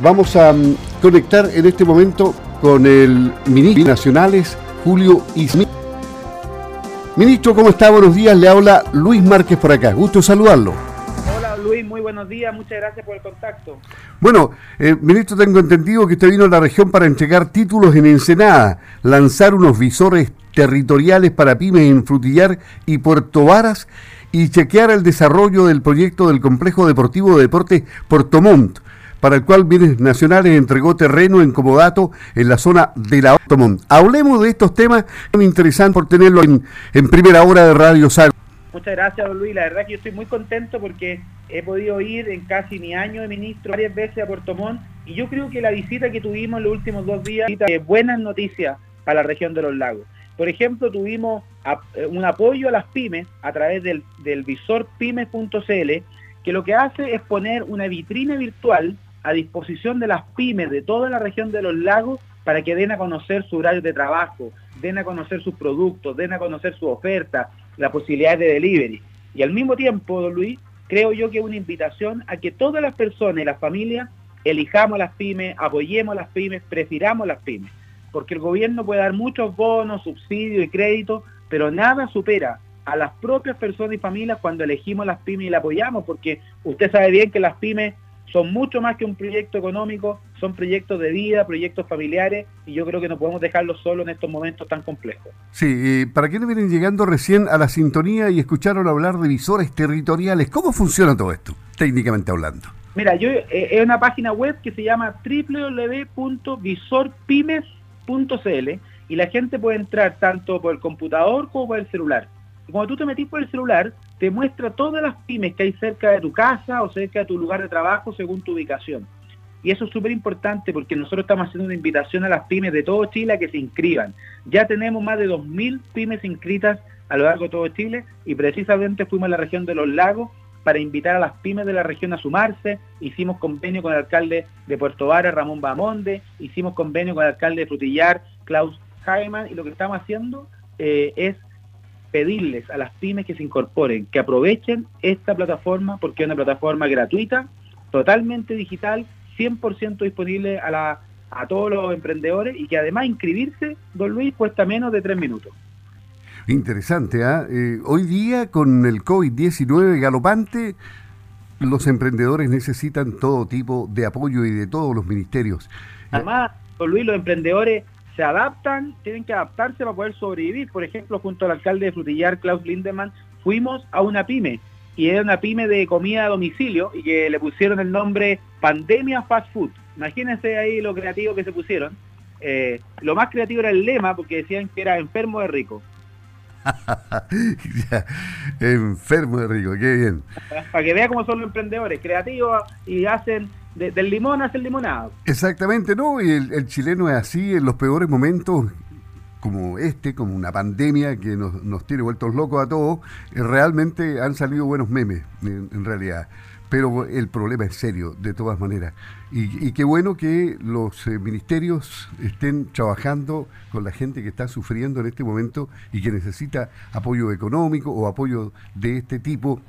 Vamos a mm, conectar en este momento con el ministro de Nacionales, Julio Ismi. Ministro, ¿cómo está? Buenos días. Le habla Luis Márquez por acá. Gusto saludarlo. Hola Luis, muy buenos días. Muchas gracias por el contacto. Bueno, eh, ministro, tengo entendido que usted vino a la región para entregar títulos en Ensenada, lanzar unos visores territoriales para pymes en Frutillar y Puerto Varas y chequear el desarrollo del proyecto del complejo deportivo de deportes Puerto Montt para el cual Bienes Nacionales entregó terreno en comodato en la zona de la Automont. Hablemos de estos temas, es interesante por tenerlo en, primera hora de Radio Sal. Muchas gracias, Luis. La verdad que yo estoy muy contento porque he podido ir en casi mi año de ministro varias veces a Puerto Montt y yo creo que la visita que tuvimos en los últimos dos días es buenas noticias para la región de los lagos. Por ejemplo, tuvimos eh, un apoyo a las pymes a través del, del visor pymes.cl que lo que hace es poner una vitrina virtual a disposición de las pymes de toda la región de los lagos para que den a conocer su horario de trabajo, den a conocer sus productos, den a conocer su oferta, la posibilidad de delivery. Y al mismo tiempo, don Luis, creo yo que es una invitación a que todas las personas y las familias elijamos las pymes, apoyemos las pymes, prefiramos las pymes. Porque el gobierno puede dar muchos bonos, subsidios y créditos, pero nada supera a las propias personas y familias cuando elegimos las pymes y las apoyamos, porque usted sabe bien que las pymes son mucho más que un proyecto económico, son proyectos de vida, proyectos familiares, y yo creo que no podemos dejarlos solos en estos momentos tan complejos. Sí, para quienes vienen llegando recién a la sintonía y escucharon hablar de visores territoriales, ¿cómo funciona todo esto, técnicamente hablando? Mira, yo eh, es una página web que se llama www.visorpymes.cl y la gente puede entrar tanto por el computador como por el celular. Y cuando tú te metís por el celular, te muestra todas las pymes que hay cerca de tu casa o cerca de tu lugar de trabajo según tu ubicación. Y eso es súper importante porque nosotros estamos haciendo una invitación a las pymes de todo Chile a que se inscriban. Ya tenemos más de 2.000 pymes inscritas a lo largo de todo Chile y precisamente fuimos a la región de los lagos para invitar a las pymes de la región a sumarse. Hicimos convenio con el alcalde de Puerto Vara, Ramón Bamonde, hicimos convenio con el alcalde de Frutillar, Klaus Heimann, y lo que estamos haciendo eh, es pedirles a las pymes que se incorporen, que aprovechen esta plataforma porque es una plataforma gratuita, totalmente digital, 100% disponible a, la, a todos los emprendedores y que además inscribirse, don Luis, cuesta menos de tres minutos. Interesante, ¿ah? ¿eh? hoy día con el COVID-19 galopante, los emprendedores necesitan todo tipo de apoyo y de todos los ministerios. Además, don Luis, los emprendedores se adaptan, tienen que adaptarse para poder sobrevivir. Por ejemplo, junto al alcalde de Frutillar, Klaus Lindemann, fuimos a una pyme y era una pyme de comida a domicilio y que le pusieron el nombre Pandemia Fast Food. Imagínense ahí lo creativo que se pusieron. Eh, lo más creativo era el lema porque decían que era enfermo de rico. enfermo de rico, qué bien. Para que vea cómo son los emprendedores, creativos y hacen del limón hace el limonado. Exactamente, ¿no? Y el, chileno es así en los peores momentos como este, como una pandemia que nos, nos tiene vueltos locos a todos, eh, realmente han salido buenos memes, en, realidad. Pero el problema es serio, de todas maneras. Y, qué bueno que los eh, ministerios estén trabajando con la gente que está sufriendo en este momento y que necesita apoyo económico o apoyo de este tipo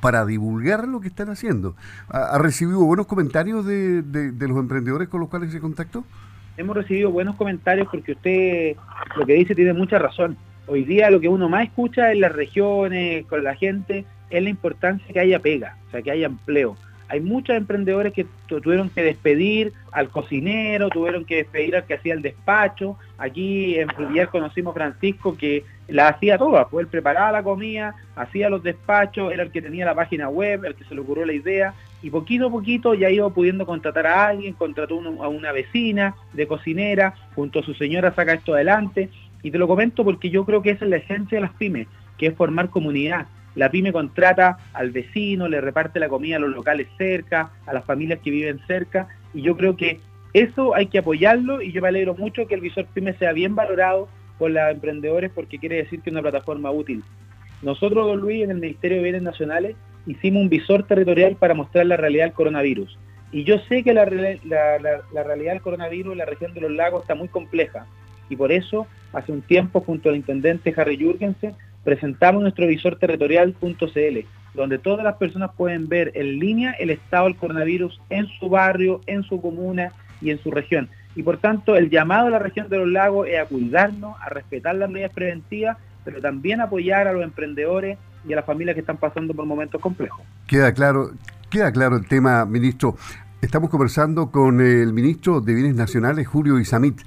para divulgar lo que están haciendo. ¿Ha, recibido buenos comentarios de, de, los emprendedores con los cuales se contactó? Hemos recibido buenos comentarios porque usted lo que dice tiene mucha razón. Hoy día lo que uno más escucha en las regiones, con la gente, es la importancia que haya pega, o sea, que haya empleo. Hay muchos emprendedores que tuvieron que despedir al cocinero, tuvieron que despedir al que hacía el despacho. Aquí en Frutillar conocimos a Francisco que la hacía toda, pues él preparaba la comida, hacía los despachos, era el que tenía la página web, el que se le ocurrió la idea, y poquito a poquito ya iba pudiendo contratar a alguien, contrató a una vecina de cocinera, junto a su señora saca esto adelante, y te lo comento porque yo creo que esa es la esencia de las pymes, que es formar comunidad. La pyme contrata al vecino, le reparte la comida a los locales cerca, a las familias que viven cerca, y yo creo que eso hay que apoyarlo y yo me alegro mucho que el visor pyme sea bien valorado por los emprendedores porque quiere decir que es una plataforma útil. Nosotros, don Luis, en el Ministerio de Bienes Nacionales hicimos un visor territorial para mostrar la realidad del coronavirus. Y yo sé que la, realidad del coronavirus en la región de los lagos está muy compleja. Y por eso, hace un tiempo, junto al intendente Harry Jürgensen, presentamos nuestro visor territorial.cl, donde todas las personas pueden ver en línea el estado del coronavirus en su barrio, en su comuna y en su región. Y por tanto, el llamado a la región de los lagos es a cuidarnos, a respetar las medidas preventivas, pero también apoyar a los emprendedores y a las familias que están pasando por momentos complejos. Queda claro, queda claro el tema, ministro. Estamos conversando con el ministro de Bienes Nacionales, Julio Isamit.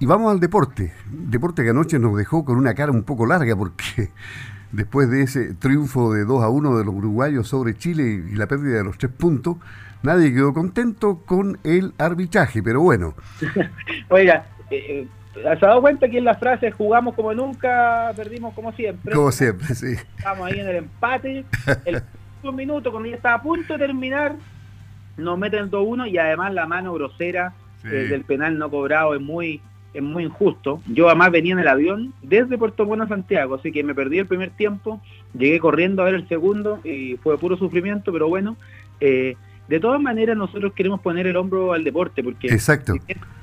Y vamos al deporte. Deporte que anoche nos dejó con una cara un poco larga porque después de ese triunfo de 2 a 1 de los uruguayos sobre Chile y la pérdida de los tres puntos, nadie quedó contento con el arbitraje, pero bueno. Oiga, eh, ¿se ha dado cuenta que en la frase jugamos como nunca, perdimos como siempre? Como siempre, sí. Estamos ahí en el empate, el último minuto, cuando ya estaba a punto de terminar, nos meten 2-1 y además la mano grosera eh, del penal no cobrado es muy es muy injusto. Yo además venía en el avión desde Puerto Bueno a Santiago, así que me perdí el primer tiempo, llegué corriendo a ver el segundo y fue puro sufrimiento, pero bueno, eh, de todas maneras nosotros queremos poner el hombro al deporte, porque Exacto.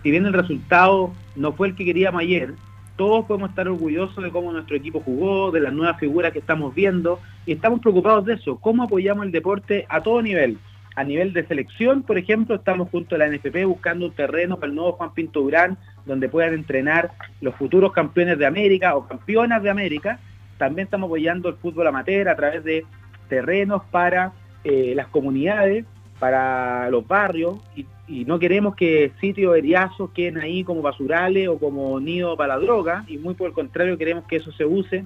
Si, bien, el resultado no fue el que queríamos ayer, todos podemos estar orgullosos de cómo nuestro equipo jugó, de las nuevas figuras que estamos viendo, y estamos preocupados de eso, cómo apoyamos el deporte a todo nivel a nivel de selección, por ejemplo, estamos junto a la NFP buscando un terreno para el nuevo Juan Pinto Durán, donde puedan entrenar los futuros campeones de América o campeonas de América. También estamos apoyando el fútbol amateur a través de terrenos para eh, las comunidades, para los barrios, y, no queremos que sitios eriazos queden ahí como basurales o como nido para la droga, y muy por el contrario queremos que eso se use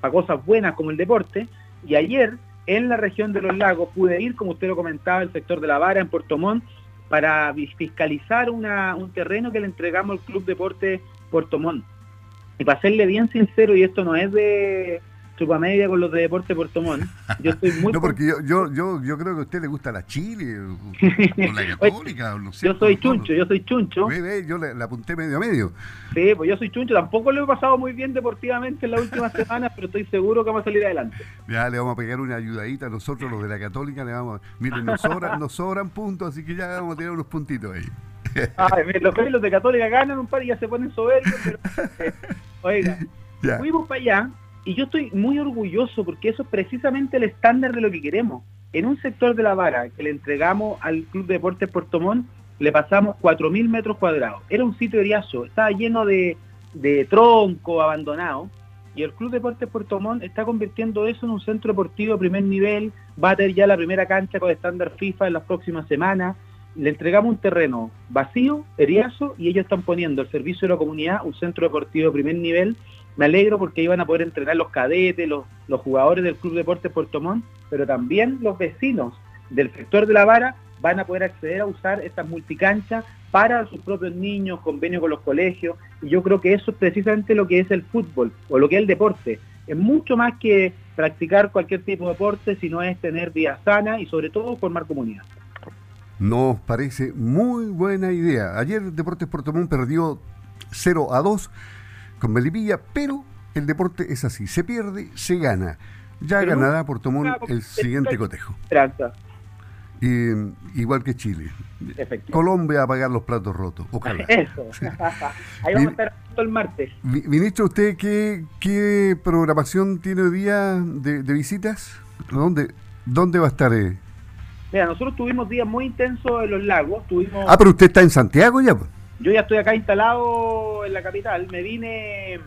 para cosas buenas como el deporte. Y ayer en la región de los lagos pude ir, como usted lo comentaba, el sector de la Vara, en Puerto Montt, para fiscalizar una, un terreno que le entregamos al Club Deporte Puerto Montt. Y para serle bien sincero, y esto no es de, media con los de Deporte Puerto Montt. Yo estoy muy. no, porque yo, yo, yo, yo, creo que a usted le gusta la Chile, o la Católica, no sé, Yo soy chuncho, yo soy chuncho. yo le, apunté medio a medio. Sí, pues yo soy chuncho. Tampoco lo he pasado muy bien deportivamente en las últimas semanas, pero estoy seguro que vamos a salir adelante. Ya le vamos a pegar una ayudadita a nosotros, los de la Católica. Le vamos Miren, nos sobran, nos sobran puntos, así que ya vamos a tener unos puntitos ahí. Ay, los, los de Católica ganan un par y ya se ponen soberbios, pero. Eh, oiga, fuimos para allá y yo estoy muy orgulloso porque eso es precisamente el estándar de lo que queremos. En un sector de la vara que le entregamos al Club de Deportes Puerto Montt, le pasamos 4.000 metros cuadrados. Era un sitio eriazo, estaba lleno de, de tronco abandonado. Y el Club de Deportes Puerto Montt está convirtiendo eso en un centro deportivo de primer nivel. Va a tener ya la primera cancha con estándar FIFA en las próximas semanas. Le entregamos un terreno vacío, eriazo, y ellos están poniendo al servicio de la comunidad un centro deportivo de primer nivel me alegro porque iban a poder entrenar los cadetes, los, jugadores del Club Deportes Puerto Montt, pero también los vecinos del sector de la vara van a poder acceder a usar estas multicanchas para sus propios niños, convenio con los colegios, y yo creo que eso es precisamente lo que es el fútbol o lo que es el deporte. Es mucho más que practicar cualquier tipo de deporte, sino es tener vida sana y sobre todo formar comunidad. Nos parece muy buena idea. Ayer Deportes Puerto Montt perdió 0 a 2 con Melipilla, pero el deporte es así, se pierde, se gana. Ya ganará Puerto Montt el siguiente cotejo. Y, igual que Chile. Colombia a pagar los platos rotos. Ojalá. Eso. Ahí vamos a estar el martes. Ministro, ¿usted qué, qué programación tiene hoy día de, visitas? ¿Dónde, ¿Dónde va a estar? Eh? Mira, nosotros tuvimos días muy intensos en los lagos. Tuvimos... Ah, pero usted está en Santiago ya. Yo ya estoy acá instalado en la capital, me vine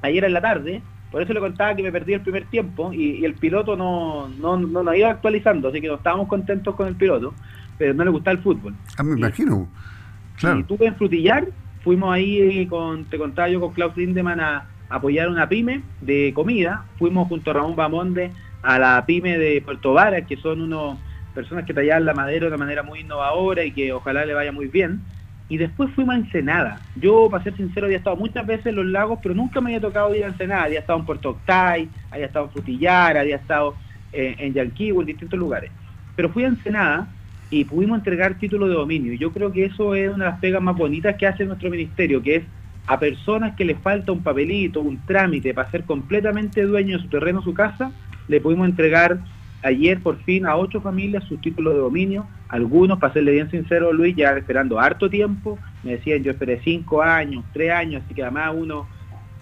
ayer en la tarde, por eso le contaba que me perdí el primer tiempo y, el piloto no, no, no, nos iba actualizando, así que no estábamos contentos con el piloto, pero no le gustaba el fútbol. Ah, me imagino. Claro. Y tuve en Frutillar, fuimos ahí, con, te contaba yo con Klaus Lindemann a, apoyar una pyme de comida, fuimos junto a Ramón Bamonde a la pyme de Puerto Varas, que son unos personas que tallaban la madera de una manera muy innovadora y que ojalá le vaya muy bien y después fuimos a Ensenada. Yo, para ser sincero, había estado muchas veces en los lagos, pero nunca me había tocado ir a Ensenada. Había estado en Puerto Octay, había estado en Frutillar, había estado eh, en Yanquihue, en distintos lugares. Pero fui a Ensenada y pudimos entregar título de dominio. Y yo creo que eso es una de las pegas más bonitas que hace nuestro ministerio, que es a personas que les falta un papelito, un trámite para ser completamente dueño de su terreno, su casa, le pudimos entregar ayer por fin a ocho familias su título de dominio, algunos, para serle bien sincero Luis, ya esperando harto tiempo, me decían yo esperé cinco años, tres años, así que además uno,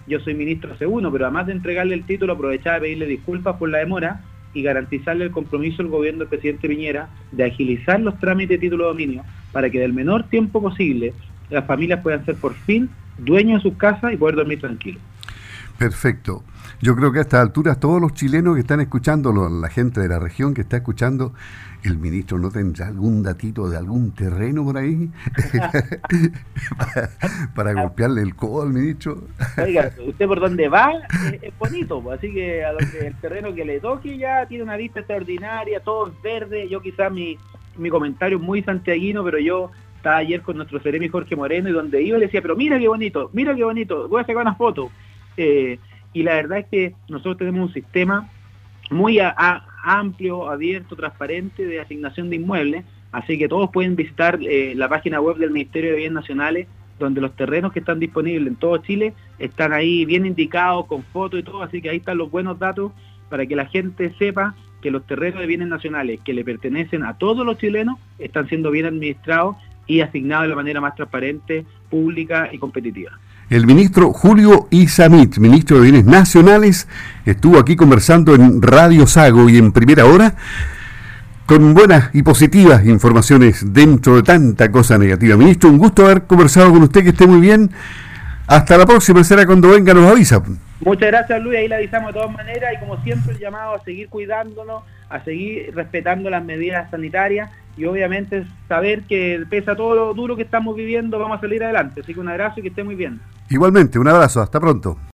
yo soy ministro hace uno, pero además de entregarle el título aprovechaba de pedirle disculpas por la demora y garantizarle el compromiso del gobierno del presidente Piñera de agilizar los trámites de título de dominio para que del menor tiempo posible las familias puedan ser por fin dueños de sus casas y poder dormir tranquilos. Perfecto. Yo creo que a estas alturas todos los chilenos que están escuchando, la gente de la región que está escuchando, el ministro no tendrá algún datito de algún terreno por ahí para, golpearle el codo al ministro. Oiga, usted por donde va es, bonito, pues, así que a el terreno que le toque ya tiene una vista extraordinaria, todo es verde. Yo quizás mi, mi comentario es muy santiaguino, pero yo estaba ayer con nuestro Ceremi Jorge Moreno y donde iba le decía, pero mira qué bonito, mira qué bonito, voy a sacar una foto. Eh, y la verdad es que nosotros tenemos un sistema muy amplio, abierto, transparente de asignación de inmuebles, así que todos pueden visitar eh, la página web del Ministerio de Bienes Nacionales, donde los terrenos que están disponibles en todo Chile están ahí bien indicados, con fotos y todo, así que ahí están los buenos datos para que la gente sepa que los terrenos de bienes nacionales que le pertenecen a todos los chilenos están siendo bien administrados y asignados de la manera más transparente, pública y competitiva. El ministro Julio Isamit, ministro de Bienes Nacionales, estuvo aquí conversando en Radio Sago y en primera hora con buenas y positivas informaciones dentro de tanta cosa negativa. Ministro, un gusto haber conversado con usted, que esté muy bien. Hasta la próxima, será cuando venga, nos avisa. Muchas gracias, Luis. Ahí le avisamos de todas maneras y como siempre el llamado a seguir cuidándonos, a seguir respetando las medidas sanitarias y obviamente saber que pese a todo lo duro que estamos viviendo vamos a salir adelante. Así que un abrazo y que esté muy bien. Igualmente, un abrazo. Hasta pronto.